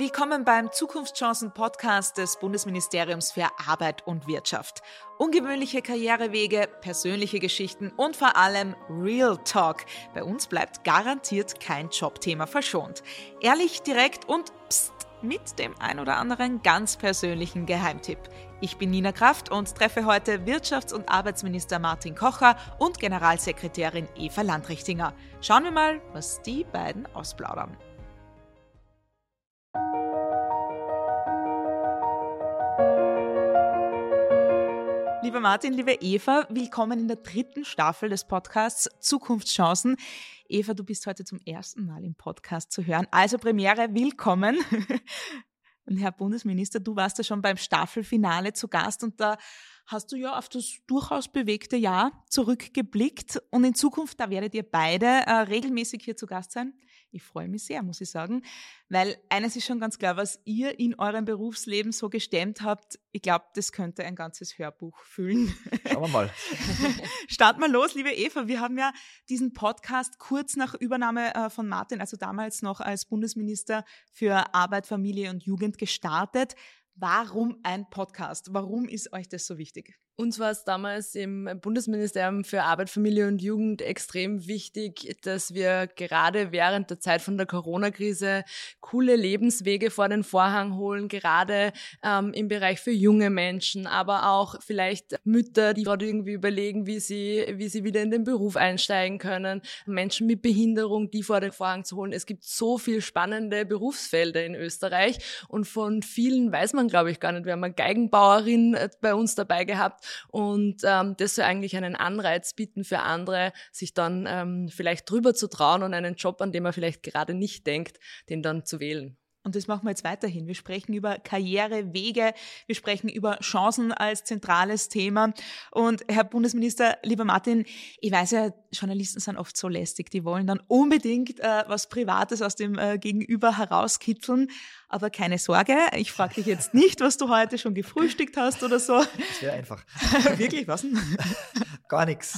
Willkommen beim Zukunftschancen-Podcast des Bundesministeriums für Arbeit und Wirtschaft. Ungewöhnliche Karrierewege, persönliche Geschichten und vor allem Real Talk. Bei uns bleibt garantiert kein Jobthema verschont. Ehrlich, direkt und pst, mit dem ein oder anderen ganz persönlichen Geheimtipp. Ich bin Nina Kraft und treffe heute Wirtschafts- und Arbeitsminister Martin Kocher und Generalsekretärin Eva Landrichtinger. Schauen wir mal, was die beiden ausplaudern. Lieber Martin, liebe Eva, willkommen in der dritten Staffel des Podcasts Zukunftschancen. Eva, du bist heute zum ersten Mal im Podcast zu hören. Also Premiere, willkommen. Und Herr Bundesminister, du warst ja schon beim Staffelfinale zu Gast und da hast du ja auf das durchaus bewegte Jahr zurückgeblickt und in Zukunft, da werdet ihr beide äh, regelmäßig hier zu Gast sein. Ich freue mich sehr, muss ich sagen, weil eines ist schon ganz klar, was ihr in eurem Berufsleben so gestemmt habt, ich glaube, das könnte ein ganzes Hörbuch füllen. Schauen wir mal. Starten wir los, liebe Eva. Wir haben ja diesen Podcast kurz nach Übernahme äh, von Martin, also damals noch als Bundesminister für Arbeit, Familie und Jugend gestartet. Warum ein Podcast? Warum ist euch das so wichtig? Uns war es damals im Bundesministerium für Arbeit, Familie und Jugend extrem wichtig, dass wir gerade während der Zeit von der Corona-Krise coole Lebenswege vor den Vorhang holen, gerade ähm, im Bereich für junge Menschen, aber auch vielleicht Mütter, die gerade irgendwie überlegen, wie sie, wie sie wieder in den Beruf einsteigen können, Menschen mit Behinderung, die vor den Vorhang zu holen. Es gibt so viel spannende Berufsfelder in Österreich und von vielen weiß man, glaube ich, gar nicht. Wir haben eine Geigenbauerin äh, bei uns dabei gehabt und ähm, das soll eigentlich einen Anreiz bieten für andere, sich dann ähm, vielleicht drüber zu trauen und einen Job, an dem man vielleicht gerade nicht denkt, den dann zu wählen. Und das machen wir jetzt weiterhin. Wir sprechen über Karrierewege, wir sprechen über Chancen als zentrales Thema. Und Herr Bundesminister, lieber Martin, ich weiß ja, Journalisten sind oft so lästig, die wollen dann unbedingt äh, was Privates aus dem äh, Gegenüber herauskitzeln. Aber keine Sorge, ich frage dich jetzt nicht, was du heute schon gefrühstückt hast oder so. Das wäre einfach. Wirklich, was denn? Gar nichts.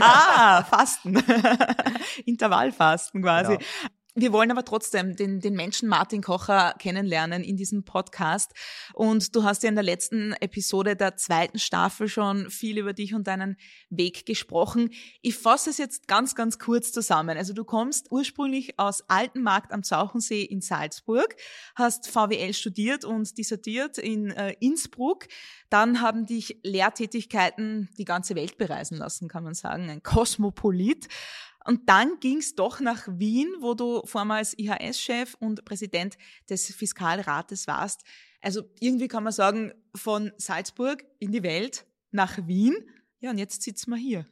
ah, Fasten. Intervallfasten quasi. Genau. Wir wollen aber trotzdem den, den Menschen Martin Kocher kennenlernen in diesem Podcast. Und du hast ja in der letzten Episode der zweiten Staffel schon viel über dich und deinen Weg gesprochen. Ich fasse es jetzt ganz, ganz kurz zusammen. Also du kommst ursprünglich aus Altenmarkt am Zauchensee in Salzburg, hast VWL studiert und dissertiert in äh, Innsbruck. Dann haben dich Lehrtätigkeiten die ganze Welt bereisen lassen, kann man sagen. Ein Kosmopolit. Und dann ging es doch nach Wien, wo du vormals IHS-Chef und Präsident des Fiskalrates warst. Also irgendwie kann man sagen, von Salzburg in die Welt nach Wien. Ja, und jetzt sitzen wir hier.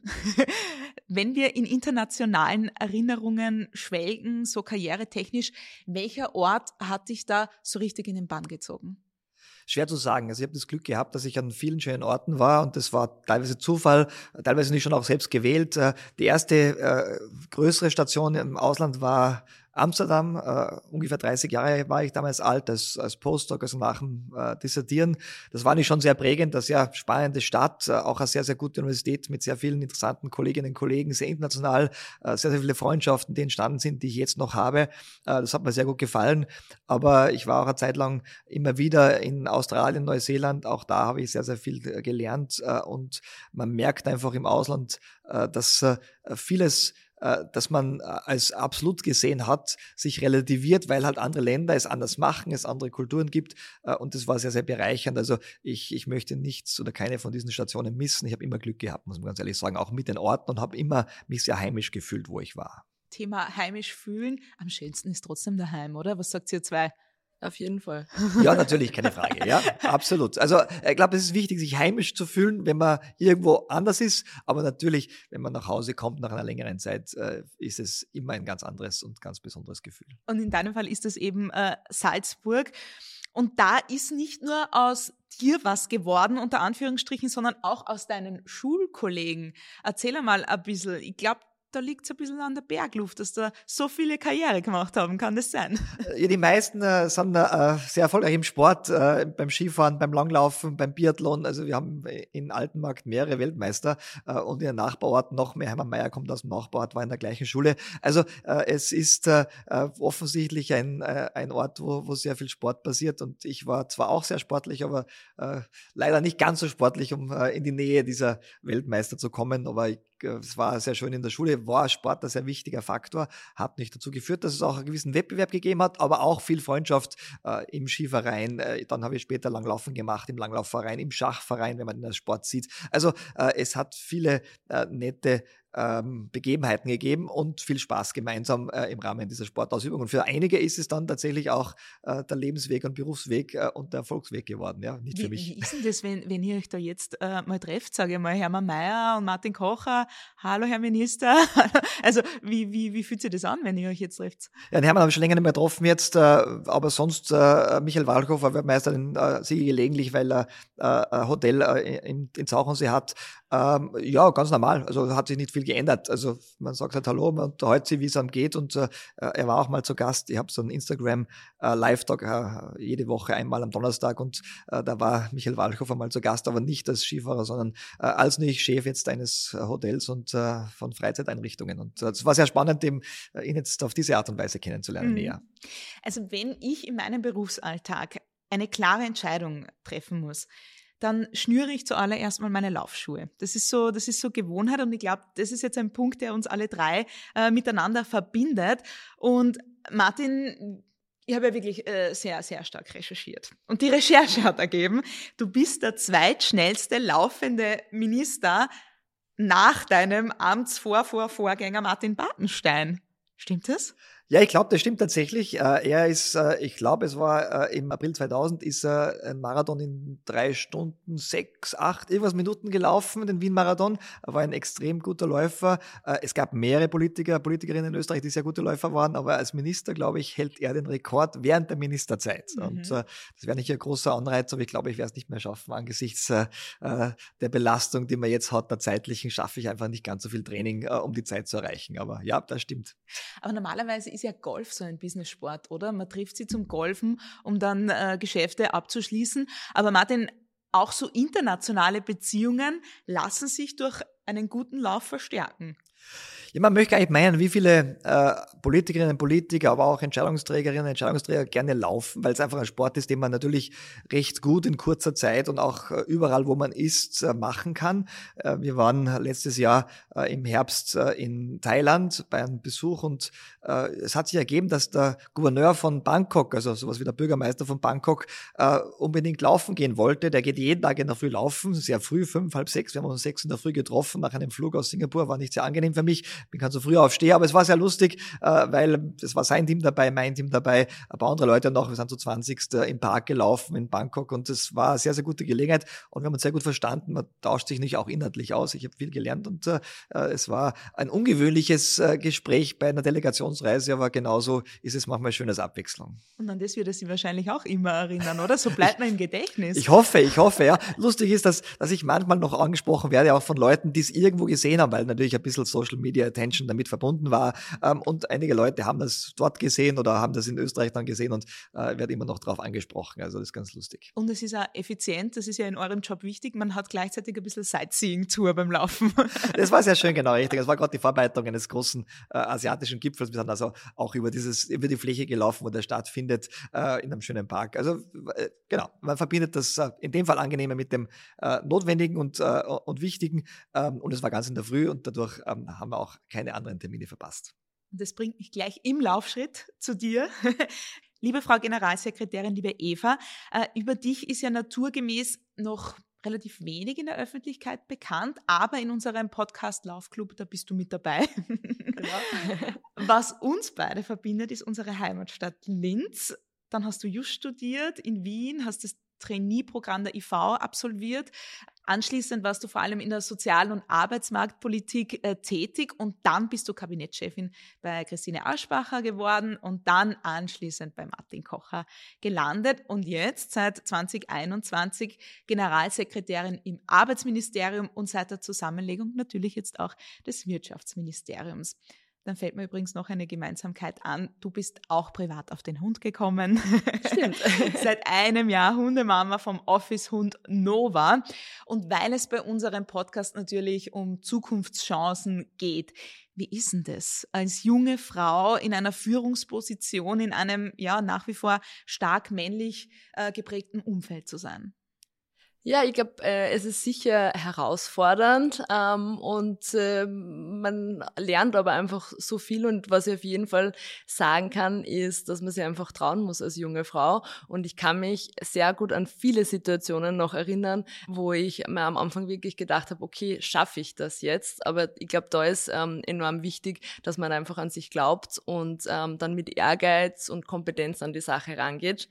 Wenn wir in internationalen Erinnerungen schwelgen, so karrieretechnisch, welcher Ort hat dich da so richtig in den Bann gezogen? Schwer zu sagen. Also ich habe das Glück gehabt, dass ich an vielen schönen Orten war und das war teilweise Zufall, teilweise nicht schon auch selbst gewählt. Äh, die erste äh, größere Station im Ausland war Amsterdam, äh, ungefähr 30 Jahre war ich damals alt als, als Postdoc, also nach dem äh, Dissertieren. Das war nicht schon sehr prägend, eine sehr spannende Stadt, äh, auch eine sehr, sehr gute Universität mit sehr vielen interessanten Kolleginnen und Kollegen, sehr international, äh, sehr, sehr viele Freundschaften, die entstanden sind, die ich jetzt noch habe. Äh, das hat mir sehr gut gefallen. Aber ich war auch eine Zeit lang immer wieder in Australien, Neuseeland. Auch da habe ich sehr, sehr viel äh, gelernt. Äh, und man merkt einfach im Ausland, äh, dass äh, vieles dass man äh, als absolut gesehen hat, sich relativiert, weil halt andere Länder es anders machen, es andere Kulturen gibt. Äh, und das war sehr, sehr bereichernd. Also ich, ich möchte nichts oder keine von diesen Stationen missen. Ich habe immer Glück gehabt, muss man ganz ehrlich sagen, auch mit den Orten und habe immer mich sehr heimisch gefühlt, wo ich war. Thema heimisch fühlen. Am schönsten ist trotzdem daheim, oder? Was sagt ihr zwei? Auf jeden Fall. Ja, natürlich, keine Frage. Ja, absolut. Also ich glaube, es ist wichtig, sich heimisch zu fühlen, wenn man irgendwo anders ist. Aber natürlich, wenn man nach Hause kommt nach einer längeren Zeit, äh, ist es immer ein ganz anderes und ganz besonderes Gefühl. Und in deinem Fall ist es eben äh, Salzburg. Und da ist nicht nur aus dir was geworden, unter Anführungsstrichen, sondern auch aus deinen Schulkollegen. Erzähl einmal ein bisschen. Ich glaube, da liegt es ein bisschen an der Bergluft, dass da so viele Karriere gemacht haben. Kann das sein? Ja, die meisten äh, sind äh, sehr erfolgreich im Sport, äh, beim Skifahren, beim Langlaufen, beim Biathlon. Also wir haben in Altenmarkt mehrere Weltmeister äh, und in der Nachbarort noch mehr. Hermann Mayer kommt aus dem Nachbarort, war in der gleichen Schule. Also äh, es ist äh, offensichtlich ein, ein Ort, wo, wo sehr viel Sport passiert. Und ich war zwar auch sehr sportlich, aber leider nicht ganz so sportlich, um in die Nähe dieser Weltmeister zu kommen. Aber ich es war sehr schön in der Schule, war Sport ein sehr wichtiger Faktor, hat nicht dazu geführt, dass es auch einen gewissen Wettbewerb gegeben hat, aber auch viel Freundschaft äh, im Skiverein. Äh, dann habe ich später Langlaufen gemacht, im Langlaufverein, im Schachverein, wenn man den Sport sieht. Also äh, es hat viele äh, nette ähm, Begebenheiten gegeben und viel Spaß gemeinsam äh, im Rahmen dieser Sportausübung. Und für einige ist es dann tatsächlich auch äh, der Lebensweg und Berufsweg äh, und der Erfolgsweg geworden, ja, nicht wie, für mich. Wie ist denn das, wenn, wenn ihr euch da jetzt äh, mal trefft, sage ich mal, Hermann Mayer und Martin Kocher, hallo Herr Minister. also wie, wie, wie fühlt sich das an, wenn ihr euch jetzt trefft? Ja, den Hermann habe ich schon länger nicht mehr getroffen jetzt, äh, aber sonst äh, Michael Walchhofer wird meist den äh, sehe gelegentlich, weil er ein Hotel in, in Zauchensee hat. Ähm, ja, ganz normal. Also hat sich nicht viel geändert. Also man sagt halt Hallo, man unterhält sich, wie es einem geht. Und äh, er war auch mal zu Gast. Ich habe so einen Instagram äh, äh, jede Woche einmal am Donnerstag und äh, da war Michael Walchhofer mal zu Gast, aber nicht als Skifahrer, sondern äh, als nicht Chef jetzt eines äh, Hotels und von Freizeiteinrichtungen. Und es war sehr spannend, ihn jetzt auf diese Art und Weise kennenzulernen mhm. näher. Also wenn ich in meinem Berufsalltag eine klare Entscheidung treffen muss, dann schnüre ich zuallererst mal meine Laufschuhe. Das ist so, das ist so Gewohnheit und ich glaube, das ist jetzt ein Punkt, der uns alle drei äh, miteinander verbindet. Und Martin, ich habe ja wirklich äh, sehr, sehr stark recherchiert. Und die Recherche hat ergeben, du bist der zweitschnellste laufende Minister nach deinem Amtsvorvorvorgänger Martin Bartenstein. Stimmt das? Ja, ich glaube, das stimmt tatsächlich. Äh, er ist, äh, ich glaube, es war äh, im April 2000, ist er ein Marathon in drei Stunden, sechs, acht, irgendwas Minuten gelaufen, den Wien-Marathon. Er war ein extrem guter Läufer. Es gab mehrere Politiker, Politikerinnen in Österreich, die sehr gute Läufer waren, aber als Minister, glaube ich, hält er den Rekord während der Ministerzeit. Mhm. Und das wäre nicht ein großer Anreiz, aber ich glaube, ich werde es nicht mehr schaffen. Angesichts der Belastung, die man jetzt hat, der zeitlichen, schaffe ich einfach nicht ganz so viel Training, um die Zeit zu erreichen. Aber ja, das stimmt. Aber normalerweise ist ist ja Golf so ein Business-Sport, oder? Man trifft sie zum Golfen, um dann äh, Geschäfte abzuschließen. Aber Martin, auch so internationale Beziehungen lassen sich durch einen guten Lauf verstärken. Ja, man möchte gar nicht meinen, wie viele äh, Politikerinnen und Politiker, aber auch Entscheidungsträgerinnen und Entscheidungsträger gerne laufen, weil es einfach ein Sport ist, den man natürlich recht gut in kurzer Zeit und auch äh, überall, wo man ist, äh, machen kann. Äh, wir waren letztes Jahr im Herbst in Thailand bei einem Besuch und es hat sich ergeben, dass der Gouverneur von Bangkok, also sowas wie der Bürgermeister von Bangkok, unbedingt laufen gehen wollte. Der geht jeden Tag in der Früh laufen, sehr früh, fünf, halb sechs. Wir haben uns sechs in der Früh getroffen nach einem Flug aus Singapur, war nicht sehr angenehm für mich bin ganz so früh aufstehe, aber es war sehr lustig, äh, weil es war sein Team dabei, mein Team dabei, ein paar andere Leute noch. Wir sind zu 20. im Park gelaufen in Bangkok und es war eine sehr, sehr gute Gelegenheit und wir haben uns sehr gut verstanden. Man tauscht sich nicht auch inhaltlich aus. Ich habe viel gelernt und äh, es war ein ungewöhnliches äh, Gespräch bei einer Delegationsreise, aber genauso ist es manchmal schön als Abwechslung. Und an das wird er Sie wahrscheinlich auch immer erinnern, oder? So bleibt man im Gedächtnis. Ich hoffe, ich hoffe, ja. Lustig ist, dass, dass ich manchmal noch angesprochen werde, auch von Leuten, die es irgendwo gesehen haben, weil natürlich ein bisschen Social Media Attention damit verbunden war. Ähm, und einige Leute haben das dort gesehen oder haben das in Österreich dann gesehen und äh, wird immer noch darauf angesprochen. Also das ist ganz lustig. Und es ist auch effizient, das ist ja in eurem Job wichtig. Man hat gleichzeitig ein bisschen Sightseeing-Tour beim Laufen. das war sehr schön, genau, richtig. Das war gerade die Vorbereitung eines großen äh, asiatischen Gipfels. Wir sind also auch über dieses, über die Fläche gelaufen, wo der stattfindet, äh, in einem schönen Park. Also äh, genau, man verbindet das äh, in dem Fall angenehmer mit dem äh, Notwendigen und, und Wichtigen. Ähm, und es war ganz in der Früh und dadurch ähm, haben wir auch keine anderen Termine verpasst. Und das bringt mich gleich im Laufschritt zu dir. liebe Frau Generalsekretärin, liebe Eva, äh, über dich ist ja naturgemäß noch relativ wenig in der Öffentlichkeit bekannt, aber in unserem Podcast Laufclub, da bist du mit dabei. Genau. Was uns beide verbindet, ist unsere Heimatstadt Linz. Dann hast du just studiert in Wien, hast das Trainee-Programm der IV absolviert. Anschließend warst du vor allem in der Sozial- und Arbeitsmarktpolitik äh, tätig und dann bist du Kabinettschefin bei Christine Aschbacher geworden und dann anschließend bei Martin Kocher gelandet und jetzt seit 2021 Generalsekretärin im Arbeitsministerium und seit der Zusammenlegung natürlich jetzt auch des Wirtschaftsministeriums. Dann fällt mir übrigens noch eine Gemeinsamkeit an. Du bist auch privat auf den Hund gekommen. Stimmt. Seit einem Jahr Hundemama vom Office-Hund Nova. Und weil es bei unserem Podcast natürlich um Zukunftschancen geht, wie ist denn das, als junge Frau in einer Führungsposition in einem ja nach wie vor stark männlich äh, geprägten Umfeld zu sein? Ja, ich glaube, äh, es ist sicher herausfordernd ähm, und äh, man lernt aber einfach so viel und was ich auf jeden Fall sagen kann, ist, dass man sich einfach trauen muss als junge Frau und ich kann mich sehr gut an viele Situationen noch erinnern, wo ich mir am Anfang wirklich gedacht habe, okay, schaffe ich das jetzt? Aber ich glaube, da ist ähm, enorm wichtig, dass man einfach an sich glaubt und ähm, dann mit Ehrgeiz und Kompetenz an die Sache rangeht.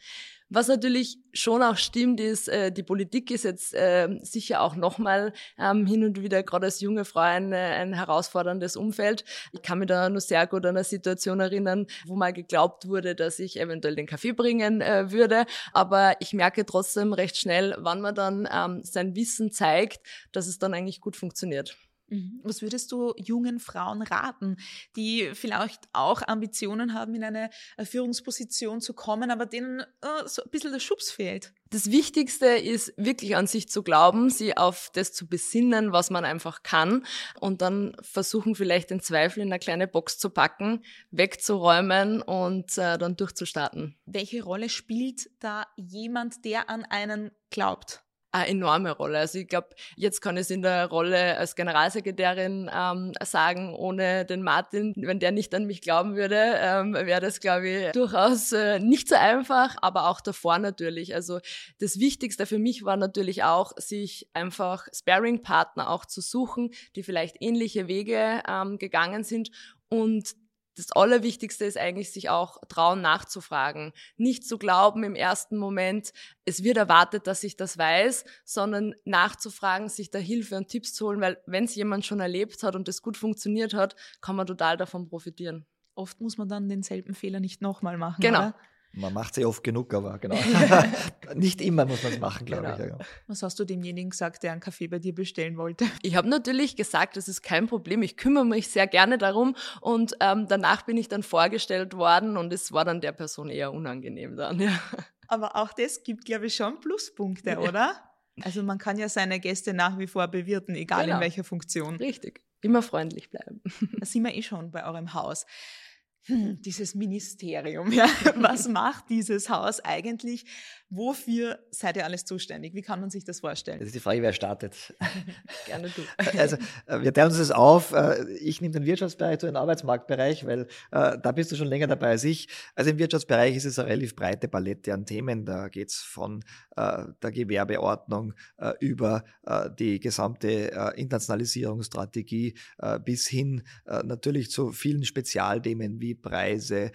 Was natürlich schon auch stimmt, ist, äh, die Politik ist jetzt äh, sicher auch nochmal ähm, hin und wieder gerade als junge Frau ein, äh, ein herausforderndes Umfeld. Ich kann mich da nur sehr gut an eine Situation erinnern, wo mal geglaubt wurde, dass ich eventuell den Kaffee bringen äh, würde. Aber ich merke trotzdem recht schnell, wann man dann ähm, sein Wissen zeigt, dass es dann eigentlich gut funktioniert. Mhm. Was würdest du jungen Frauen raten, die vielleicht auch Ambitionen haben, in eine äh, Führungsposition zu kommen, aber denen äh, so ein bisschen der Schubs fehlt? Das Wichtigste ist wirklich an sich zu glauben, sie auf das zu besinnen, was man einfach kann und dann versuchen vielleicht den Zweifel in eine kleine Box zu packen, wegzuräumen und äh, dann durchzustarten. Welche Rolle spielt da jemand, der an einen glaubt? Eine enorme Rolle. Also ich glaube, jetzt kann ich es in der Rolle als Generalsekretärin ähm, sagen, ohne den Martin, wenn der nicht an mich glauben würde, ähm, wäre das, glaube ich, durchaus äh, nicht so einfach, aber auch davor natürlich. Also das Wichtigste für mich war natürlich auch, sich einfach Sparing-Partner auch zu suchen, die vielleicht ähnliche Wege ähm, gegangen sind und das Allerwichtigste ist eigentlich, sich auch trauen nachzufragen. Nicht zu glauben im ersten Moment, es wird erwartet, dass ich das weiß, sondern nachzufragen, sich da Hilfe und Tipps zu holen, weil wenn es jemand schon erlebt hat und es gut funktioniert hat, kann man total davon profitieren. Oft muss man dann denselben Fehler nicht nochmal machen. Genau. Oder? Man macht sie oft genug, aber genau. Nicht immer muss man es machen, glaube genau. ich. Ja. Was hast du demjenigen gesagt, der einen Kaffee bei dir bestellen wollte? Ich habe natürlich gesagt, das ist kein Problem. Ich kümmere mich sehr gerne darum. Und ähm, danach bin ich dann vorgestellt worden und es war dann der Person eher unangenehm dann. Ja. Aber auch das gibt, glaube ich, schon Pluspunkte, ja. oder? Also man kann ja seine Gäste nach wie vor bewirten, egal genau. in welcher Funktion. Richtig. Immer freundlich bleiben. Da sind wir eh schon bei eurem Haus hm, dieses Ministerium, ja, was macht dieses Haus eigentlich? Wofür seid ihr alles zuständig? Wie kann man sich das vorstellen? Das ist die Frage, wer startet. Gerne du. Also, äh, wir teilen uns das auf. Äh, ich nehme den Wirtschaftsbereich, du den Arbeitsmarktbereich, weil äh, da bist du schon länger dabei als ich. Also im Wirtschaftsbereich ist es eine relativ breite Palette an Themen. Da geht es von der Gewerbeordnung über die gesamte Internationalisierungsstrategie bis hin natürlich zu vielen Spezialthemen wie Preise,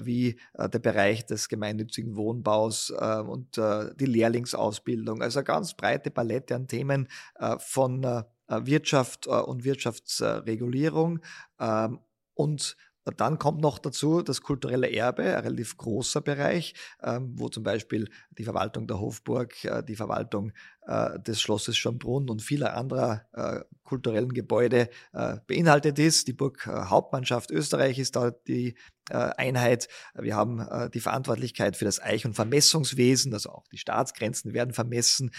wie der Bereich des gemeinnützigen Wohnbaus und und äh, die Lehrlingsausbildung. Also eine ganz breite Palette an Themen äh, von äh, Wirtschaft äh, und Wirtschaftsregulierung ähm, und dann kommt noch dazu das kulturelle Erbe, ein relativ großer Bereich, ähm, wo zum Beispiel die Verwaltung der Hofburg, äh, die Verwaltung äh, des Schlosses Schönbrunn und vieler anderer äh, kulturellen Gebäude beinhaltet ist. Die Burg äh, Hauptmannschaft Österreich ist da die Einheit. Wir haben die Verantwortlichkeit für das Eich- und Vermessungswesen, also auch die Staatsgrenzen werden vermessen.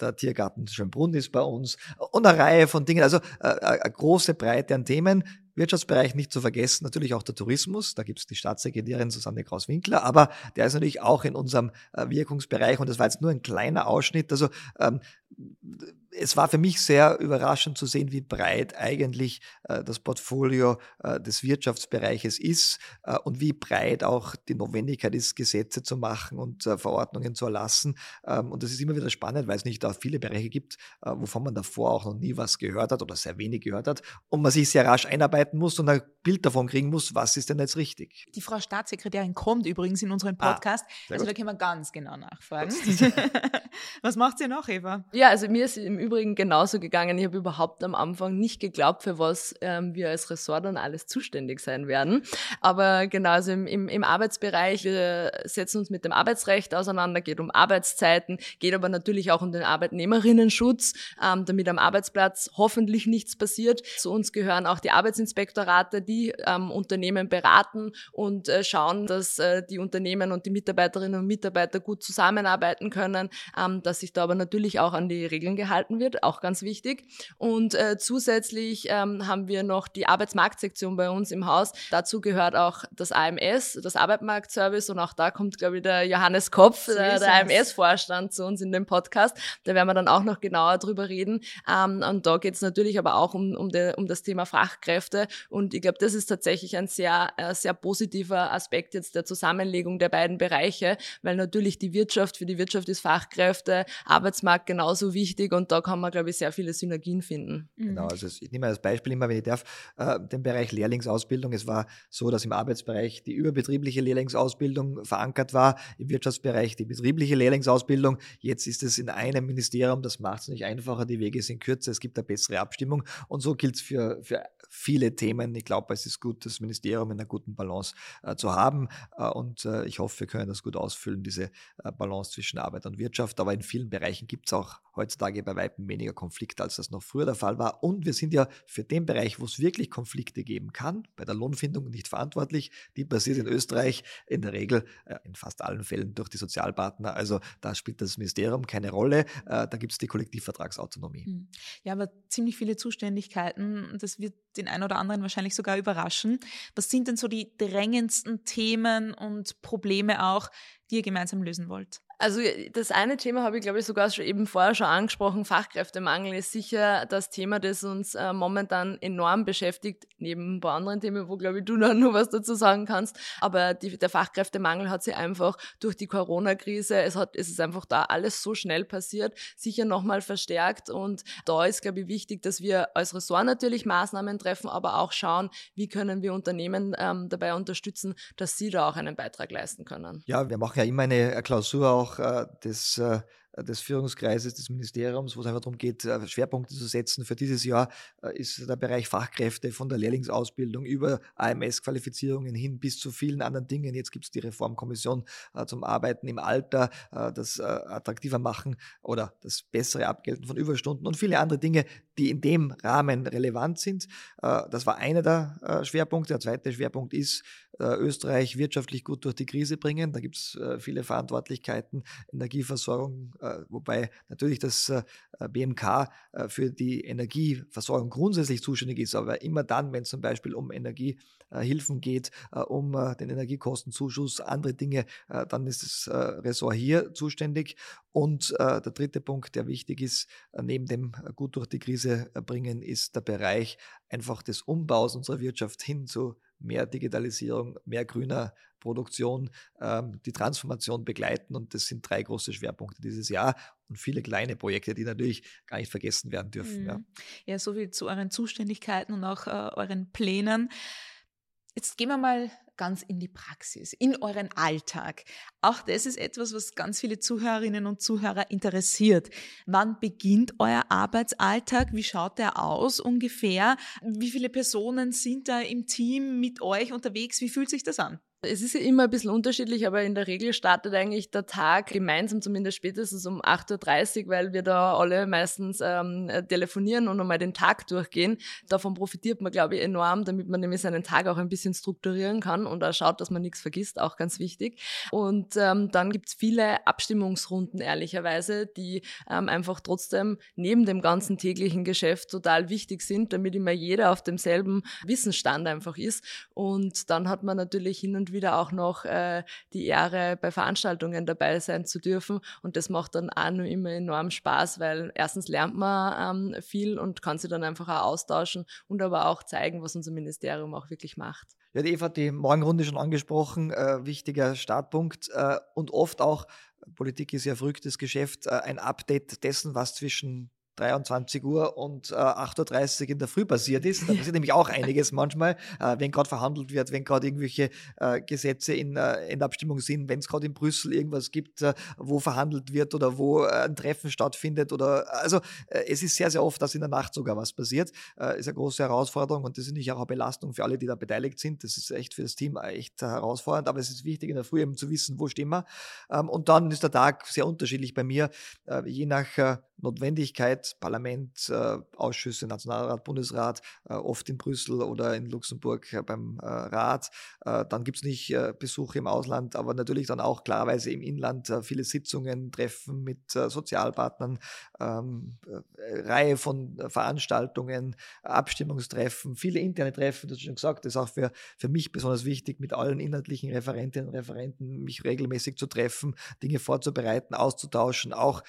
Der Tiergarten Schönbrunn ist bei uns und eine Reihe von Dingen. Also eine große Breite an Themen. Wirtschaftsbereich nicht zu vergessen, natürlich auch der Tourismus. Da gibt es die Staatssekretärin Susanne Kraus-Winkler, aber der ist natürlich auch in unserem Wirkungsbereich und das war jetzt nur ein kleiner Ausschnitt. Also ähm, es war für mich sehr überraschend zu sehen, wie breit eigentlich äh, das Portfolio äh, des Wirtschaftsbereiches ist äh, und wie breit auch die Notwendigkeit ist, Gesetze zu machen und äh, Verordnungen zu erlassen. Ähm, und das ist immer wieder spannend, weil es nicht da viele Bereiche gibt, äh, wovon man davor auch noch nie was gehört hat oder sehr wenig gehört hat und man sich sehr rasch einarbeiten muss und ein Bild davon kriegen muss, was ist denn jetzt richtig. Die Frau Staatssekretärin kommt übrigens in unseren ah, Podcast, ah, also gut. da können wir ganz genau nachfragen. was macht sie noch, Eva? Ja, Ja, also mir ist im Übrigen genauso gegangen. Ich habe überhaupt am Anfang nicht geglaubt, für was ähm, wir als Ressort dann alles zuständig sein werden. Aber genau, also im, im, im Arbeitsbereich, wir setzen uns mit dem Arbeitsrecht auseinander, geht um Arbeitszeiten, geht aber natürlich auch um den Arbeitnehmerinnenschutz, ähm, damit am Arbeitsplatz hoffentlich nichts passiert. Zu uns gehören auch die Arbeitsinspektorate, die ähm, Unternehmen beraten und äh, schauen, dass äh, die Unternehmen und die Mitarbeiterinnen und Mitarbeiter gut zusammenarbeiten können, ähm, dass sich da aber natürlich auch an die Regeln gehalten wird, auch ganz wichtig. Und äh, zusätzlich ähm, haben wir noch die Arbeitsmarktsektion bei uns im Haus. Dazu gehört auch das AMS, das Arbeitsmarktservice und auch da kommt, glaube ich, der Johannes Kopf, so der, der AMS-Vorstand zu uns in dem Podcast. Da werden wir dann auch noch genauer drüber reden. Ähm, und da geht es natürlich aber auch um, um, de, um das Thema Fachkräfte und ich glaube, das ist tatsächlich ein sehr, äh, sehr positiver Aspekt jetzt der Zusammenlegung der beiden Bereiche, weil natürlich die Wirtschaft, für die Wirtschaft ist Fachkräfte, Arbeitsmarkt genauso wichtig und da kann man, glaube ich, sehr viele Synergien finden. Mhm. Genau, also ich nehme als Beispiel immer, wenn ich darf, äh, den Bereich Lehrlingsausbildung. Es war so, dass im Arbeitsbereich die überbetriebliche Lehrlingsausbildung verankert war, im Wirtschaftsbereich die betriebliche Lehrlingsausbildung. Jetzt ist es in einem Ministerium, das macht es nicht einfacher, die Wege sind kürzer, es gibt eine bessere Abstimmung und so gilt es für, für viele Themen. Ich glaube, es ist gut, das Ministerium in einer guten Balance äh, zu haben äh, und äh, ich hoffe, wir können das gut ausfüllen, diese Balance zwischen Arbeit und Wirtschaft. Aber in vielen Bereichen gibt es auch heutzutage bei Weitem weniger Konflikte, als das noch früher der Fall war. Und wir sind ja für den Bereich, wo es wirklich Konflikte geben kann, bei der Lohnfindung nicht verantwortlich. Die passiert in Österreich in der Regel, äh, in fast allen Fällen durch die Sozialpartner. Also da spielt das Ministerium keine Rolle. Äh, da gibt es die Kollektivvertragsautonomie. Hm. Ja, aber ziemlich viele Zuständigkeiten. Das wird den einen oder anderen wahrscheinlich sogar überraschen. Was sind denn so die drängendsten Themen und Probleme auch, die ihr gemeinsam lösen wollt? Also das eine Thema habe ich, glaube ich, sogar schon eben vorher schon angesprochen. Fachkräftemangel ist sicher das Thema, das uns äh, momentan enorm beschäftigt, neben ein paar anderen Themen, wo, glaube ich, du noch nur was dazu sagen kannst. Aber die, der Fachkräftemangel hat sich einfach durch die Corona-Krise, es, hat, es ist einfach da alles so schnell passiert, sicher nochmal verstärkt. Und da ist, glaube ich, wichtig, dass wir als Ressort natürlich Maßnahmen treffen, aber auch schauen, wie können wir Unternehmen ähm, dabei unterstützen, dass sie da auch einen Beitrag leisten können. Ja, wir machen ja immer eine Klausur auch auch äh, äh, äh, des Führungskreises des Ministeriums, wo es einfach darum geht, äh, Schwerpunkte zu setzen. Für dieses Jahr äh, ist der Bereich Fachkräfte von der Lehrlingsausbildung über AMS-Qualifizierungen hin bis zu vielen anderen Dingen. Jetzt gibt es die Reformkommission zum Arbeiten im Alter, das attraktiver machen oder das bessere Abgelten von Überstunden und viele andere Dinge, die in dem Rahmen relevant sind. Das war einer der Schwerpunkte. Der zweite Schwerpunkt ist, Österreich wirtschaftlich gut durch die Krise bringen. Da gibt es viele Verantwortlichkeiten, Energieversorgung, äh, wobei natürlich das äh, BMK äh, für die Energieversorgung grundsätzlich zuständig ist, aber immer dann, wenn es zum Beispiel um Energiehilfen geht, um den Energiekostenzuschuss, andere Dinge, dann ist das Ressort hier zuständig. Und der dritte Punkt, der wichtig ist, neben dem gut durch die Krise bringen, ist der Bereich einfach des Umbaus unserer Wirtschaft hin zu mehr Digitalisierung, mehr grüner Produktion, ähm, die Transformation begleiten. Und das sind drei große Schwerpunkte dieses Jahr und viele kleine Projekte, die natürlich gar nicht vergessen werden dürfen. Mhm. Ja. ja, so viel zu euren Zuständigkeiten und auch äh, euren Plänen. Jetzt gehen wir mal ganz in die Praxis, in euren Alltag. Auch das ist etwas, was ganz viele Zuhörerinnen und Zuhörer interessiert. Wann beginnt euer Arbeitsalltag? Wie schaut der aus ungefähr? Wie viele Personen sind da im Team mit euch unterwegs? Wie fühlt sich das an? Es ist ja immer ein bisschen unterschiedlich, aber in der Regel startet eigentlich der Tag gemeinsam, zumindest spätestens um 8.30 Uhr, weil wir da alle meistens ähm, telefonieren und einmal den Tag durchgehen. Davon profitiert man, glaube ich, enorm, damit man nämlich seinen Tag auch ein bisschen strukturieren kann und auch schaut, dass man nichts vergisst, auch ganz wichtig. Und ähm, dann gibt's viele Abstimmungsrunden, ehrlicherweise, die ähm, einfach trotzdem neben dem ganzen täglichen Geschäft total wichtig sind, damit immer jeder auf demselben Wissensstand einfach ist. Und dann hat man natürlich hin wieder auch noch äh, die Ehre, bei Veranstaltungen dabei sein zu dürfen. Und das macht dann auch nur immer enorm Spaß, weil erstens lernt man ähm, viel und kann sich dann einfach auch austauschen und aber auch zeigen, was unser Ministerium auch wirklich macht. Ja, die Eva hat die Morgenrunde schon angesprochen, äh, wichtiger Startpunkt äh, und oft auch, Politik ist ja verrücktes Geschäft, äh, ein Update dessen, was zwischen 23 Uhr und äh, 8.30 Uhr in der Früh passiert ist. Da passiert nämlich auch einiges manchmal, äh, wenn gerade verhandelt wird, wenn gerade irgendwelche äh, Gesetze in, äh, in Abstimmung sind, wenn es gerade in Brüssel irgendwas gibt, äh, wo verhandelt wird oder wo äh, ein Treffen stattfindet oder also es ist sehr, sehr oft, dass in der Nacht sogar was passiert. ist eine große Herausforderung und das ist nicht auch eine Belastung für alle, die da beteiligt sind. Das ist echt für das Team echt herausfordernd, aber es ist wichtig in der Früh eben zu wissen, wo stehen wir. Ähm, und dann ist der Tag sehr unterschiedlich bei mir, je nach Notwendigkeit, Parlament, äh, Ausschüsse, Nationalrat, Bundesrat, äh, oft in Brüssel oder in Luxemburg äh, beim äh, Rat. Äh, dann gibt es nicht äh, Besuche im Ausland, aber natürlich dann auch klarweise im Inland viele Sitzungen, Treffen mit Sozialpartnern, ähm, Reihe von Veranstaltungen, Abstimmungstreffen, viele interne Treffen, das du schon gesagt, das ist auch für, für mich besonders wichtig, mit allen inhaltlichen Referentinnen und Referenten mich regelmäßig zu treffen, Dinge vorzubereiten, auszutauschen, auch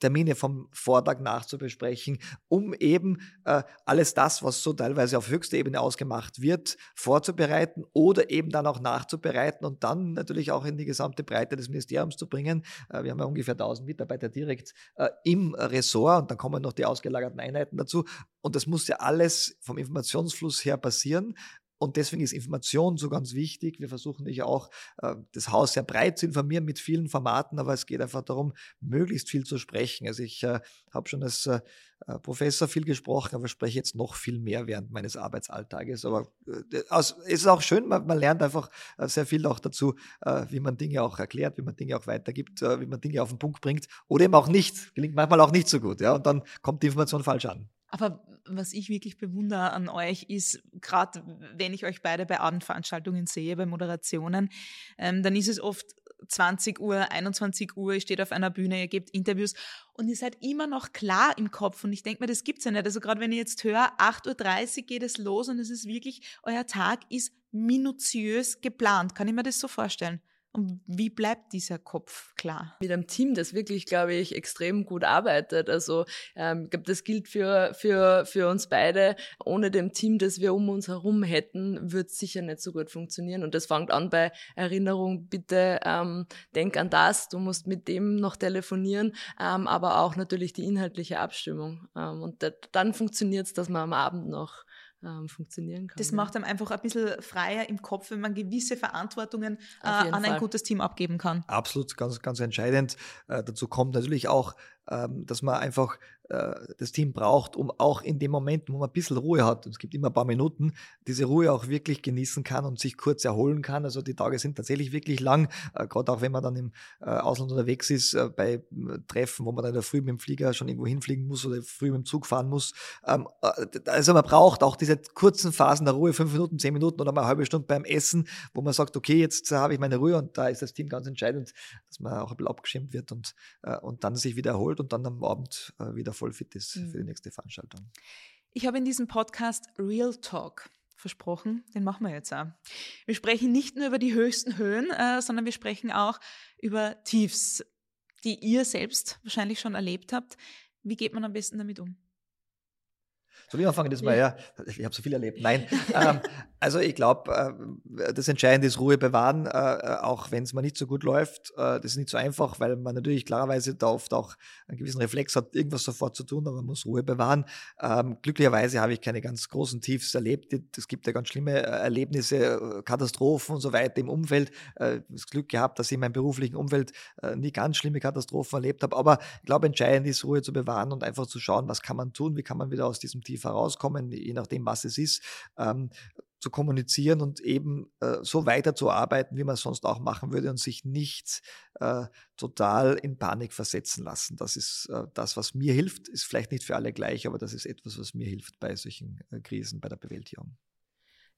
Termine vom Vortag nachzubesprechen, um eben äh, alles das, was so teilweise auf höchster Ebene ausgemacht wird, vorzubereiten oder eben dann auch nachzubereiten und dann natürlich auch in die gesamte Breite des Ministeriums zu bringen. Äh, wir haben ja ungefähr 1000 Mitarbeiter direkt äh, im Ressort und dann kommen noch die ausgelagerten Einheiten dazu. Und das muss ja alles vom Informationsfluss her passieren. Und deswegen ist Information so ganz wichtig. Wir versuchen nicht auch, äh, das Haus sehr breit zu informieren mit vielen Formaten, aber es geht einfach darum, möglichst viel zu sprechen. Also ich äh, habe schon als äh, Professor viel gesprochen, aber spreche jetzt noch viel mehr während meines Arbeitsalltages. Aber es ist auch schön, man, man, lernt einfach sehr viel auch dazu, wie man Dinge auch erklärt, wie man Dinge auch weitergibt, wie man Dinge auf den Punkt bringt oder eben auch nicht. Gelingt manchmal auch nicht so gut. Ja? Und dann kommt die Information falsch an. Aber was ich wirklich bewundere an euch ist, gerade wenn ich euch beide bei Abendveranstaltungen sehe, bei Moderationen, ähm, dann ist es oft 20 Uhr, 21 Uhr, ihr steht auf einer Bühne, ihr gebt Interviews und ihr seid immer noch klar im Kopf. Und ich denke mir, das gibt's ja nicht. Also gerade wenn ich jetzt höre, 8.30 Uhr geht es los und es ist wirklich, euer Tag ist minutiös geplant. Kann ich mir das so vorstellen? Wie bleibt dieser Kopf klar? Mit einem Team, das wirklich, glaube ich, extrem gut arbeitet. Also ähm, ich glaube, das gilt für, für, für uns beide. Ohne dem Team, das wir um uns herum hätten, wird es sicher nicht so gut funktionieren. Und das fängt an bei Erinnerung, bitte ähm, denk an das, du musst mit dem noch telefonieren, ähm, aber auch natürlich die inhaltliche Abstimmung. Ähm, und dann funktioniert es, dass man am Abend noch ähm, funktionieren kann. Das ja. macht einem einfach ein bisschen freier im Kopf, wenn man gewisse Verantwortungen äh, an Fall. ein gutes Team abgeben kann. Absolut, ganz, ganz entscheidend. Äh, dazu kommt natürlich auch, ähm, dass man einfach das Team braucht, um auch in dem Moment, wo man ein bisschen Ruhe hat, und es gibt immer ein paar Minuten, diese Ruhe auch wirklich genießen kann und sich kurz erholen kann. Also die Tage sind tatsächlich wirklich lang, äh, gerade auch wenn man dann im äh, Ausland unterwegs ist, äh, bei äh, Treffen, wo man dann Früh mit dem Flieger schon irgendwo hinfliegen muss oder früh mit dem Zug fahren muss. Ähm, äh, also man braucht auch diese kurzen Phasen der Ruhe, fünf Minuten, zehn Minuten oder mal eine halbe Stunde beim Essen, wo man sagt, okay, jetzt habe ich meine Ruhe und da ist das Team ganz entscheidend, dass man auch ein bisschen abgeschirmt wird und, und dann sich wieder erholt und dann am Abend wieder voll fit ist mhm. für die nächste Veranstaltung. Ich habe in diesem Podcast Real Talk versprochen, den machen wir jetzt auch. Wir sprechen nicht nur über die höchsten Höhen, äh, sondern wir sprechen auch über Tiefs, die ihr selbst wahrscheinlich schon erlebt habt. Wie geht man am besten damit um? Soll ich anfangen? Das mal, ja. ja. Ich habe so viel erlebt. Nein. ähm, also ich glaube, äh, das Entscheidende ist Ruhe bewahren, äh, äh auch wenn es mal nicht so gut läuft. Das ist nicht so einfach, weil man natürlich klarerweise da oft auch einen gewissen Reflex hat, irgendwas sofort zu tun, aber man muss Ruhe bewahren. Ähm, glücklicherweise habe ich keine ganz großen Tiefs erlebt. Es gibt ja ganz schlimme Erlebnisse, Katastrophen und so weiter im Umfeld. Das Glück gehabt, dass ich in meinem beruflichen Umfeld nie ganz schlimme Katastrophen erlebt habe. Aber ich glaube, entscheidend ist, Ruhe zu bewahren und einfach zu schauen, was kann man tun, wie kann man wieder aus diesem Tief herauskommen, je nachdem, was es ist, ähm, zu kommunizieren und eben äh, so weiterzuarbeiten, wie man es sonst auch machen würde und sich nicht äh, total in Panik versetzen lassen. Das ist äh, das, was mir hilft. Ist vielleicht nicht für alle gleich, aber das ist etwas, was mir hilft bei solchen äh, Krisen, bei der Bewältigung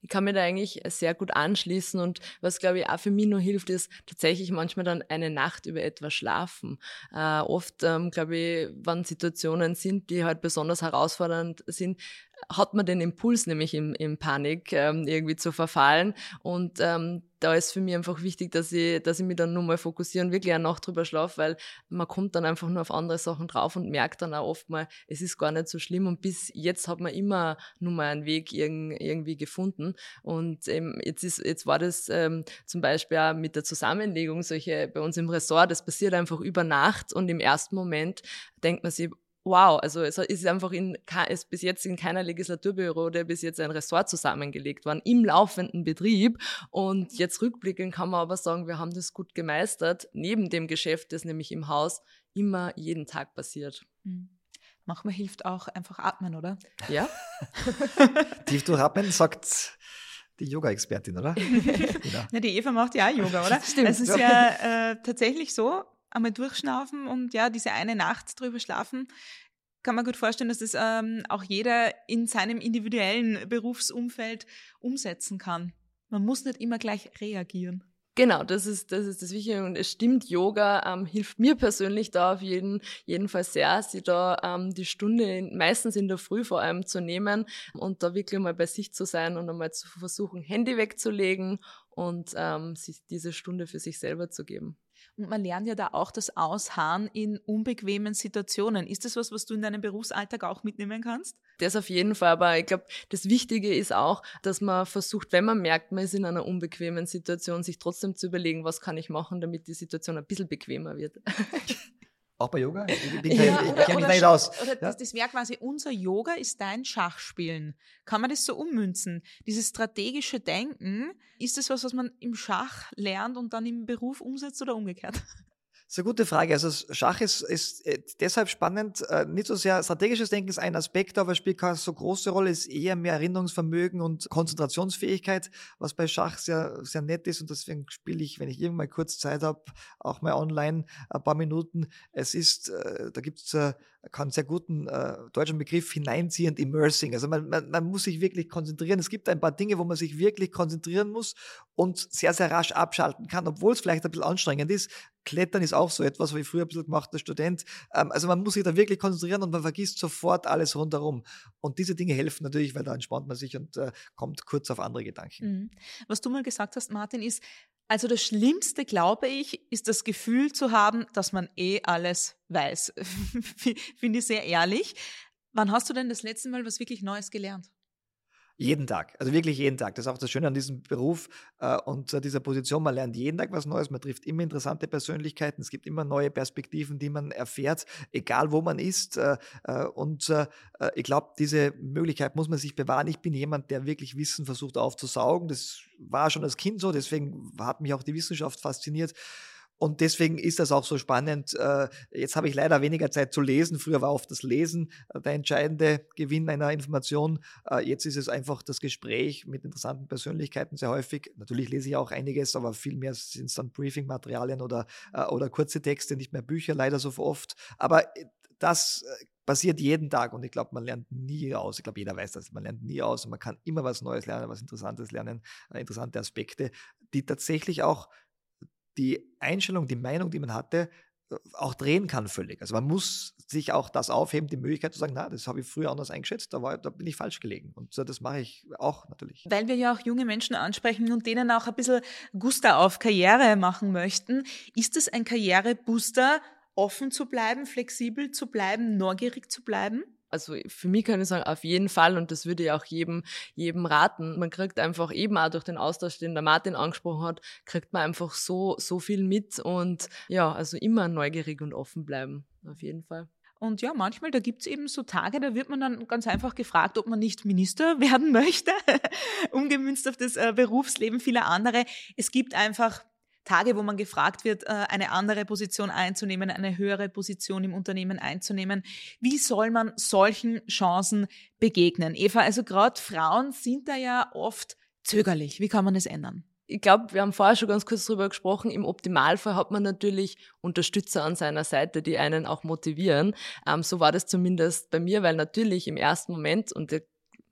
ich kann mir da eigentlich sehr gut anschließen und was glaube ich auch für mich nur hilft, ist tatsächlich manchmal dann eine Nacht über etwas schlafen. Äh, oft ähm, glaube ich, wenn Situationen sind, die halt besonders herausfordernd sind, hat man den Impuls nämlich in, in Panik ähm, irgendwie zu verfallen. Und ähm, da ist für mich einfach wichtig, dass ich, dass ich mich dann nur mal fokussiere und wirklich eine Nacht drüber schlafe, weil man kommt dann einfach nur auf andere Sachen drauf und merkt dann auch oft mal, es ist gar nicht so schlimm. Und bis jetzt hat man immer nur mal einen Weg irgendwie gefunden. Und ähm, jetzt, ist, jetzt war das ähm, zum Beispiel auch mit der Zusammenlegung solche bei uns im Ressort, das passiert einfach über Nacht und im ersten Moment denkt man sich, wow, also es ist einfach in, ist bis jetzt in keiner Legislaturperiode bis jetzt ein Ressort zusammengelegt worden, im laufenden Betrieb. Und jetzt rückblickend kann man aber sagen, wir haben das gut gemeistert, neben dem Geschäft, das nämlich im Haus immer jeden Tag passiert. Mhm. Manchmal hilft auch einfach atmen, oder? Ja. Tief durchatmen, sagt die Yoga-Expertin, oder? genau. Na, die Eva macht ja auch Yoga, oder? Stimmt. Es ist ja äh, tatsächlich so, einmal durchschnaufen und ja, diese eine Nacht drüber schlafen, kann man gut vorstellen, dass das ähm, auch jeder in seinem individuellen Berufsumfeld umsetzen kann. Man muss nicht immer gleich reagieren. Genau, das ist, das ist das Wichtige und es stimmt, Yoga ähm, hilft mir persönlich da auf jeden, Fall sehr, sie da ähm, die Stunde in, meistens in der Früh vor allem zu nehmen und da wirklich mal bei sich zu sein und einmal zu versuchen, Handy wegzulegen und ähm, sich diese Stunde für sich selber zu geben. Und man lernt ja da auch das Ausharren in unbequemen Situationen. Ist das was, was du in deinem Berufsalltag auch mitnehmen kannst? Das auf jeden Fall, aber ich glaube, das Wichtige ist auch, dass man versucht, wenn man merkt, man ist in einer unbequemen Situation, sich trotzdem zu überlegen, was kann ich machen, damit die Situation ein bisschen bequemer wird. Auch bei Yoga? Ich, bin ja, ich, ich kenne mich nicht aus. Oder ja? das, das wäre quasi, unser Yoga ist dein Schachspielen. Kann man das so ummünzen? Dieses strategische Denken, ist das was, was man im Schach lernt und dann im Beruf umsetzt oder umgekehrt? Das ist eine gute Frage. Also Schach ist, ist äh, deshalb spannend. Äh, nicht so sehr strategisches Denken ist ein Aspekt, aber spielt keine so große Rolle, ist eher mehr Erinnerungsvermögen und Konzentrationsfähigkeit, was bei Schach sehr, sehr nett ist. Und deswegen spiele ich, wenn ich irgendwann kurz Zeit habe, auch mal online ein paar Minuten. Es ist, äh, da gibt es einen sehr guten deutschen Begriff hineinziehend immersing. Also man, man, man muss sich wirklich konzentrieren. Es gibt ein paar Dinge, wo man sich wirklich konzentrieren muss und sehr, sehr rasch abschalten kann, obwohl es vielleicht ein bisschen anstrengend ist. Klettern ist auch so etwas, habe ich früher ein bisschen gemacht als Student. Ähm, also man muss sich da wirklich konzentrieren und man vergisst sofort alles rundherum. Und diese Dinge helfen natürlich, weil da entspannt man sich und äh, kommt kurz auf andere Gedanken. Mhm. Was du mal gesagt hast, Martin, ist, also das Schlimmste, glaube ich, ist das Gefühl zu haben, dass man eh alles weiß. Finde ich sehr ehrlich. Wann hast du denn das letzte Mal was wirklich Neues gelernt? Jeden Tag, also wirklich jeden Tag. Das ist auch das Schöne an diesem Beruf äh, und äh, dieser Position. Man lernt jeden Tag was Neues, man trifft immer interessante Persönlichkeiten, es gibt immer neue Perspektiven, die man erfährt, egal wo man ist. Äh, äh und äh, äh, ich glaube, diese Möglichkeit muss man sich bewahren. Ich bin jemand, der wirklich Wissen versucht aufzusaugen. Das war schon als Kind so, deswegen hat mich auch die Wissenschaft fasziniert. Und deswegen ist das auch so spannend. Äh, jetzt habe ich leider weniger Zeit zu lesen. Früher war oft das Lesen äh, der entscheidende Gewinn einer Information. Äh, jetzt ist es einfach das Gespräch mit interessanten Persönlichkeiten sehr häufig. Natürlich lese ich auch einiges, aber viel mehr sind es dann Briefing-Materialien oder, oder kurze Texte, nicht mehr Bücher, leider so oft. Aber das passiert jeden Tag und ich glaube, man lernt nie aus. Ich glaube, jeder weiß das. Man lernt nie aus und man kann immer was Neues lernen, was Interessantes lernen, interessante Aspekte, die tatsächlich auch die Einstellung, die Meinung, die man hatte, äh, auch drehen kann völlig. Also man muss sich auch das aufheben, die Möglichkeit zu sagen, na, das habe ich früher anders eingeschätzt, da, war, da bin ich falsch gelegen. Und das mache ich auch natürlich. Weil wir ja auch junge Menschen ansprechen und denen auch ein bisschen Guster auf Karriere machen möchten. Ist es ein Karrierebooster, offen zu bleiben, flexibel zu bleiben, neugierig zu bleiben? Also für mich kann ich sagen, auf jeden Fall und das würde ich auch jedem, jedem raten. Man kriegt einfach eben auch durch den Austausch, den der Martin angesprochen hat, kriegt man einfach so, so viel mit und ja, also immer neugierig und offen bleiben, auf jeden Fall. Und ja, manchmal, da gibt's eben so Tage, da wird man dann ganz einfach gefragt, ob man nicht Minister werden möchte, umgemünzt auf das äh, Berufsleben vieler andere. Es gibt einfach Tage, wo man gefragt wird, äh, eine andere Position einzunehmen, eine höhere Position im Unternehmen einzunehmen. Wie soll man solchen Chancen begegnen? Eva, also gerade Frauen sind da ja oft zögerlich. Wie kann man es ändern? ich glaube, wir haben vorher schon ganz kurz drüber gesprochen. Im Optimalfall hat man natürlich Unterstützer an seiner Seite, die einen auch motivieren. Ähm, so war das zumindest bei mir, weil natürlich im ersten Moment, und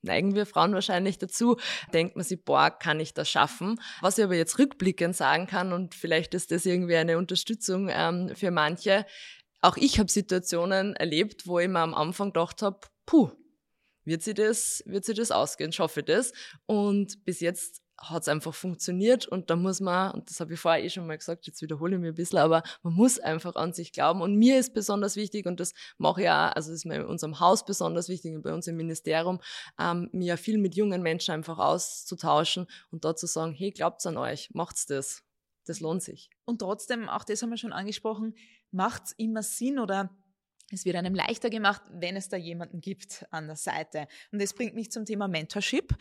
neigen wir Frauen wahrscheinlich dazu, denkt man sich, boah, kann ich das schaffen? Was ich aber jetzt rückblickend sagen kann, und vielleicht ist das irgendwie eine Unterstützung ähm, für manche, auch ich habe Situationen erlebt, wo ich mir am Anfang gedacht habe, puh, wird sie das, wird sie das ausgehen, schaffe ich das? Und bis jetzt hat es einfach funktioniert und da muss man, und das habe ich vorher eh schon mal gesagt, jetzt wiederhole ich mich ein bisschen, aber man muss einfach an sich glauben und mir ist besonders wichtig und das mache ich auch, also das ist mir in unserem Haus besonders wichtig und bei uns im Ministerium, ähm, mir viel mit jungen Menschen einfach auszutauschen und dort zu sagen, hey, glaubt's an euch, macht's das, das lohnt sich. Und trotzdem, auch das haben wir schon angesprochen, macht's immer Sinn oder Es wird einem leichter gemacht, wenn es da jemanden gibt an der Seite. Und das bringt mich zum Thema Mentorship.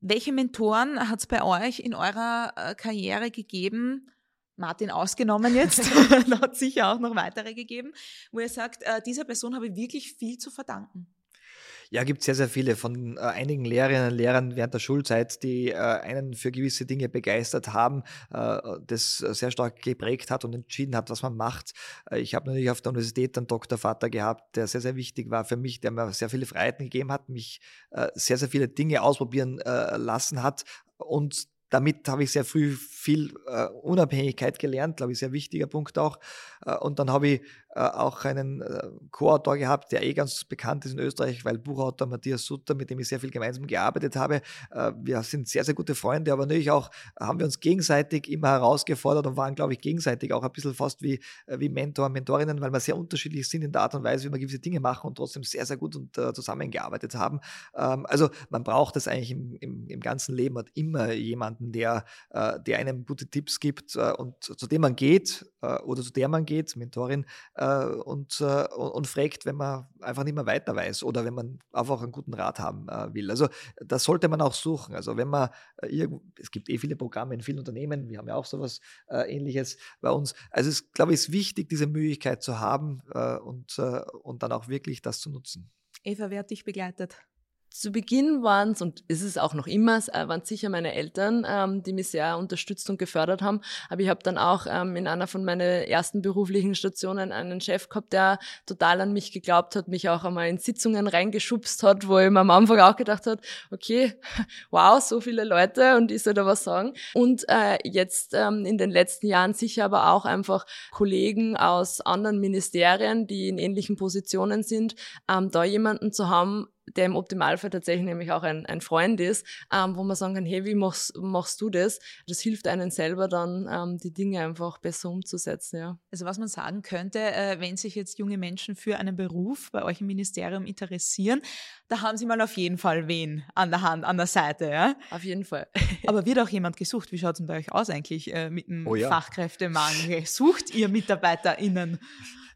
Welche Mentoren hat es bei euch in eurer äh, Karriere gegeben, Martin ausgenommen jetzt, da hat sicher auch noch weitere gegeben, wo ihr sagt, äh, dieser Person habe ich wirklich viel zu verdanken. Ja, gibt sehr, sehr viele von äh, einigen Lehrerinnen und Lehrern während der Schulzeit, die äh, einen für gewisse Dinge begeistert haben, äh, das sehr stark geprägt hat und entschieden hat, was man macht. Äh, ich habe natürlich auf der Universität einen Doktorvater gehabt, der sehr, sehr wichtig war für mich, der mir sehr viele Freiheiten gegeben hat, mich äh, sehr, sehr viele Dinge ausprobieren äh, lassen hat und damit habe ich sehr früh viel äh, Unabhängigkeit gelernt, glaube ich, sehr wichtiger Punkt auch. Äh, und dann habe ich äh, auch einen äh, Co-Autor gehabt, der eh ganz bekannt ist in Österreich, weil Buchautor Matthias Sutter, mit dem ich sehr viel gemeinsam gearbeitet habe. Äh, wir sind sehr, sehr gute Freunde, aber natürlich auch haben wir uns gegenseitig immer herausgefordert und waren, glaube ich, gegenseitig auch ein bisschen fast wie, äh, wie Mentor, Mentorinnen, weil wir sehr unterschiedlich sind in der Art und Weise, wie wir gewisse Dinge machen und trotzdem sehr, sehr gut und, äh, zusammengearbeitet haben. Ähm, also man braucht das eigentlich im, im, im ganzen Leben, hat immer jemanden, der, äh, der einem gute Tipps gibt und zu dem man geht oder zu der man geht, Mentorin, äh, und, äh, und fragt, wenn man einfach nicht mehr weiter weiß oder wenn man einfach einen guten Rat haben äh, will. Also das sollte man auch suchen. Also wenn man äh, es gibt eh viele Programme in vielen Unternehmen, wir haben ja auch sowas äh, ähnliches bei uns. Also es glaube ich ist wichtig, diese Möglichkeit zu haben äh, und, und dann auch wirklich das zu nutzen. Eva, wer hat dich begleitet? Zu Beginn waren es, und ist es auch noch immer, äh, waren sicher meine Eltern, ähm, die mich sehr unterstützt und gefördert haben. Aber ich habe dann auch ähm, in einer von meinen ersten beruflichen Stationen einen Chef gehabt, der total an mich geglaubt hat, mich auch einmal in Sitzungen reingeschubst hat, wo ich mir am Anfang auch gedacht hat, okay, wow, so viele Leute und ich soll da was sagen. Und äh, jetzt ähm, in den letzten Jahren sicher aber auch einfach Kollegen aus anderen Ministerien, die in ähnlichen Positionen sind, ähm, da jemanden zu haben, der im Optimalfall tatsächlich nämlich auch ein, ein Freund ist, ähm, wo man sagen kann, hey, wie machst, machst du das? Das hilft einen selber dann, ähm, die Dinge einfach besser umzusetzen. Ja. Also was man sagen könnte, äh, wenn sich jetzt junge Menschen für einen Beruf bei euch im Ministerium interessieren, da haben sie mal auf jeden Fall wen an der Hand, an der Seite. Ja? Auf jeden Fall. Aber wird auch jemand gesucht? Wie schaut es denn bei euch aus eigentlich äh, mit dem oh ja. Fachkräftemangel? Sucht ihr MitarbeiterInnen?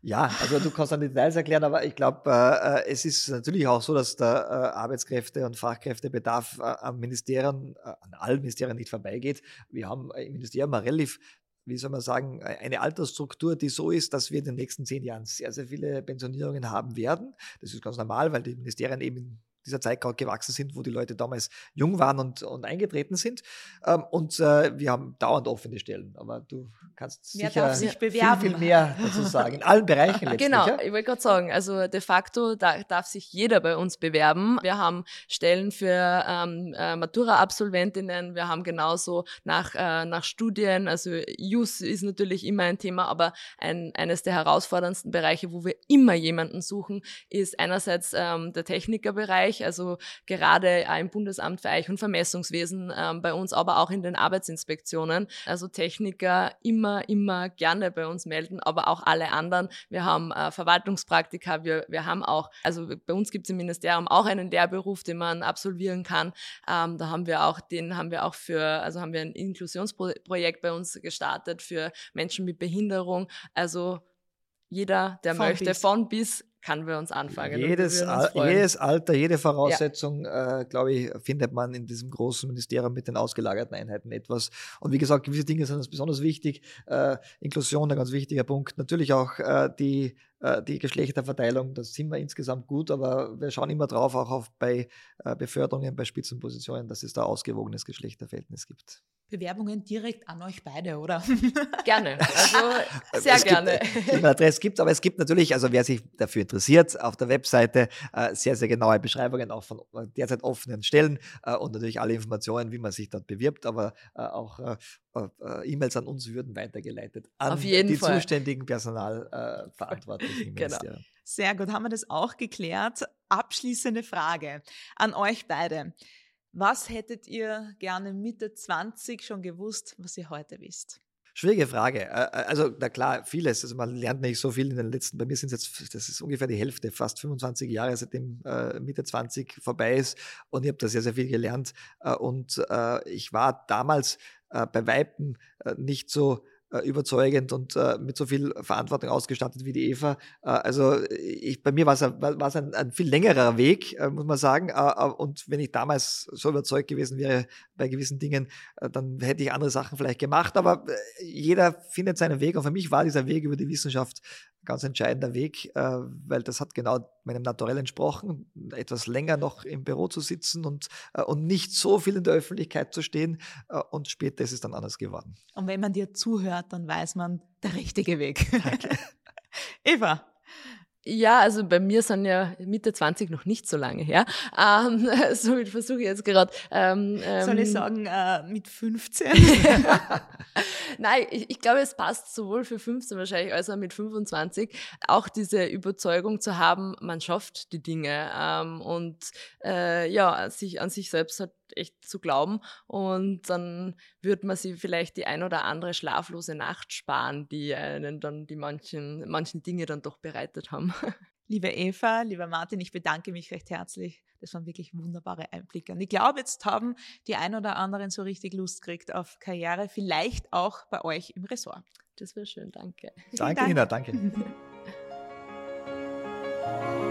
Ja, also du kannst dann Details erklären, aber ich glaube, äh, äh, es ist natürlich auch so, dass der äh, Arbeitskräfte- und Fachkräftebedarf äh, am Ministerien, äh, an allen Ministerien nicht vorbeigeht. Wir haben im Ministerium relativ wie soll man sagen, e-, eine Altersstruktur, die so ist, dass wir in den nächsten zehn Jahren sehr, sehr viele Pensionierungen haben werden. Das ist ganz normal, weil die Ministerien eben dieser Zeit gerade gewachsen sind, wo die Leute damals jung waren und, und eingetreten sind. Ähm, und äh, wir haben dauernd offene Stellen. Aber du kannst Wer sicher viel, viel mehr dazu sagen. In allen Bereichen letztlich. Genau, ja? ich wollte gerade sagen, also de facto da, darf sich jeder bei uns bewerben. Wir haben Stellen für ähm, äh, Matura-Absolventinnen, wir haben genauso nach, äh, nach Studien, also JUS ist natürlich immer ein Thema, aber ein, eines der herausforderndsten Bereiche, wo wir immer jemanden suchen, ist einerseits ähm, der Technikerbereich, Bereich, also gerade im Bundesamt für Eich- und Vermessungswesen ähm, bei uns, aber auch in den Arbeitsinspektionen. Also Techniker immer, immer gerne bei uns melden, aber auch alle anderen. Wir haben äh, Verwaltungspraktika, wir, wir haben auch, also bei uns gibt es im Ministerium auch einen Lehrberuf, den man absolvieren kann. Ähm, da haben wir auch, den haben wir auch für, also haben wir ein Inklusionsprojekt bei uns gestartet für Menschen mit Behinderung. Also jeder, der von möchte, bis. von bis kann wir uns anfangen. Jedes, uns jedes Alter, jede Voraussetzung, ja. äh, glaube ich, findet man in diesem großen Ministerium mit den ausgelagerten Einheiten etwas. Und wie gesagt, gewisse Dinge sind uns besonders wichtig. Äh, Inklusion, ein ganz wichtiger Punkt. Natürlich auch äh, die äh, die Geschlechterverteilung, das sind wir insgesamt gut, aber wir schauen immer drauf, auch auf bei äh, Beförderungen, bei Spitzenpositionen, dass es da ausgewogenes Geschlechterverhältnis gibt. Bewerbungen direkt an euch beide, oder? Gerne, also sehr es gerne. Gibt, Adresse gibt, aber es gibt natürlich, also wer sich dafür interessiert, auf der Webseite äh, sehr, sehr genaue Beschreibungen auch von derzeit offenen Stellen und natürlich alle Informationen, wie man sich dort bewirbt, aber auch E-Mails an uns würden weitergeleitet an die Fall. zuständigen Personalverantwortlichen genau. Sehr gut, haben wir das auch geklärt. Abschließende Frage an euch beide. Was hättet ihr gerne Mitte 20 schon gewusst, was ihr heute wisst? Schwierige Frage. Also, na klar, vieles. Also, man lernt nicht so viel in den letzten, bei mir sind es jetzt, das ist ungefähr die Hälfte, fast 25 Jahre, seitdem äh, Mitte 20 vorbei ist. Und ich habe da sehr, sehr viel gelernt. Äh, und äh, ich war damals bei Weitem äh, nicht so überzeugend und äh, mit so viel Verantwortung ausgestattet wie die Eva. Äh, also ich, bei mir war es ein, ein viel längerer Weg, äh, muss man sagen. Äh, und wenn ich damals so überzeugt gewesen wäre bei gewissen Dingen, äh, dann hätte ich andere Sachen vielleicht gemacht. Aber äh, jeder findet seinen Weg. Und für mich war dieser Weg über die Wissenschaft ganz entscheidender Weg, äh, weil das hat genau meinem Naturell entsprochen, etwas länger noch im Büro zu sitzen und, äh, und nicht so viel in der Öffentlichkeit zu stehen. Äh, und später ist es dann anders geworden. Und wenn man dir zuhört, dann weiß man, der richtige Weg. Eva, ja, also bei mir sind ja Mitte 20 noch nicht so lange her. Ähm, somit versuche ich jetzt gerade. Ähm, Soll ich ähm, sagen, äh, mit 15? Nein, ich, ich, glaube, es passt sowohl für 15 wahrscheinlich als auch mit 25, auch diese Überzeugung zu haben, man schafft die Dinge ähm, und äh, ja, sich an sich selbst halt echt zu glauben. Und dann wird man sich vielleicht die ein oder andere schlaflose Nacht sparen, die einen dann die manchen, manchen Dinge dann doch bereitet haben. Liebe Eva, lieber Martin, ich bedanke mich recht herzlich. Das waren wirklich wunderbare Einblicke. Und ich glaube, jetzt haben die ein oder anderen so richtig Lust gekriegt auf Karriere, vielleicht auch bei euch im Ressort. Das wäre schön, danke. Danke, Dank. Nina, danke.